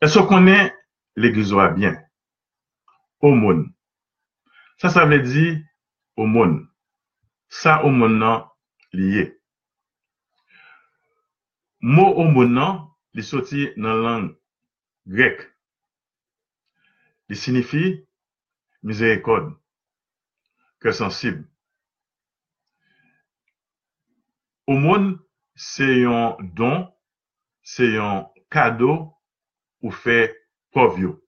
Est-ce qu'on connaît l'église va bien? Aumône. Ça, ça veut dire aumône. Ça, aumône nan lié. Mot aumône nan, li sorti dans langue grecque. Il signifie miséricorde, cœur sensible. Aumône, c'est un don, c'est un cadeau ou fait pauvre. yo.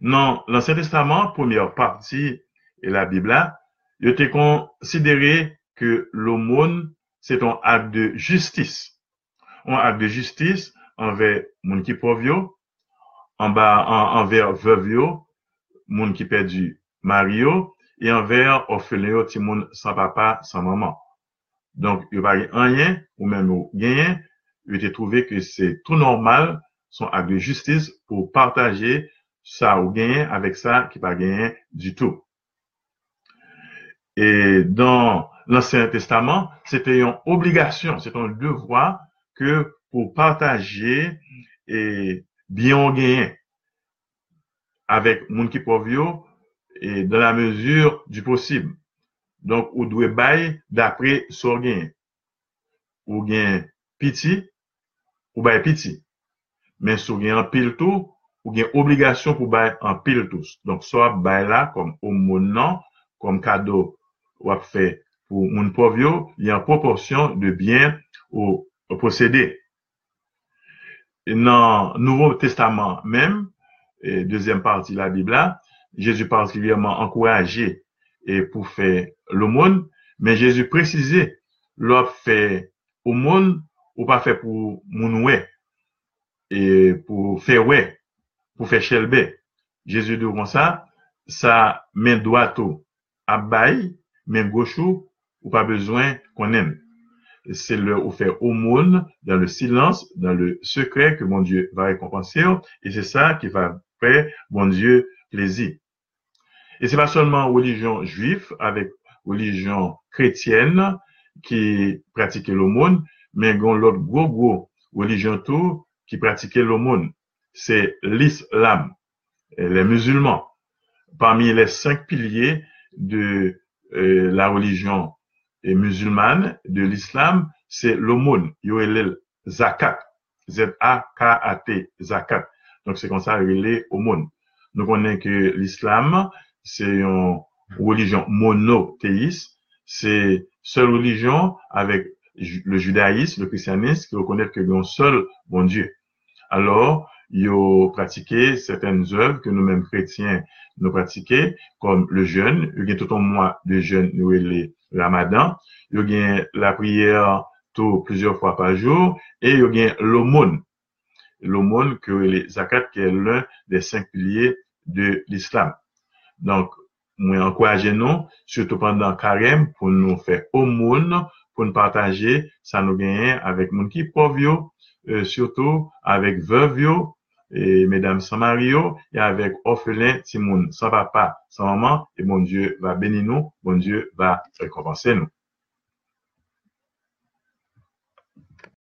Dans l'Ancien Testament, première partie et la Bible, là, il était considéré que l'aumône, c'est un acte de justice. Un acte de justice envers moun qui pauvre, yo, en bas, en- envers veuve, yo, moun qui perdu mari, yo, et envers orphelin, yo, ti moun sans papa, sans maman. Donc, il n'y a pas rien, ou même ou rien, il était trouvé que c'est tout normal, son acte de justice pour partager ça ou gagner avec ça qui pas gagné du tout. Et dans l'Ancien Testament, c'était une obligation, c'est un devoir que pour partager et bien gagner avec moun qui et dans la mesure du possible. Donc, ou doit bail d'après son gain. Ou gain petit, ou bail petit. Mais sou gain en pile tout, ou gain obligation pour bail en pile tous. Donc, soit bail là comme au non, comme cadeau ou a fait pour moun pauvre yo, il y a en proportion de bien ou, Dans le Nouveau Testament même, et deuxième partie de la Bible, Jésus particulièrement encouragé et pour faire l'aumône, mais Jésus précisait, l'offre fait aumône ou pas fait pour moun ouais, et pour faire ouais, pour faire chelbe. Jésus dit comme ça, ça main droite à bail, gauche ou pas besoin qu'on aime. C'est le ou faire aumône dans le silence, dans le secret que mon Dieu va récompenser et c'est ça qui va faire mon Dieu plaisir. Et c'est pas seulement religion juive avec religion chrétienne qui pratiquait l'aumône, mais gon l'autre religion tout qui pratiquait l'aumône. C'est l'islam, les musulmans. Parmi les cinq piliers de euh, la religion musulmane, de l'islam, c'est l'aumône. Yo elel zakat. Z-A-K-A-T, zakat. Donc c'est comme ça, il est aumône. Nous connaissons que l'islam, c'est une religion monothéiste. C'est seule religion avec le judaïsme, le christianisme, qui reconnaît que un seul bon Dieu. Alors, ils ont pratiqué certaines œuvres que nous-mêmes chrétiens nous pratiquons, comme le jeûne. Il y a tout un mois de jeûne, nous, le ramadan. Il y a la prière tout plusieurs fois par jour. Et il y a l'aumône. L'aumône que les zakat, qui est l'un des cinq piliers de l'islam. Donc, nous, surtout pendant carême, pour nous faire aumône, pour nous partager, ça nous gagne avec pauvre, yo, euh, surtout avec veuve, yo, et mesdames sans mari, yo, et avec orphelin, Timoun, sans papa, sans maman, et mon Dieu va bénir nous, mon Dieu va récompenser nous.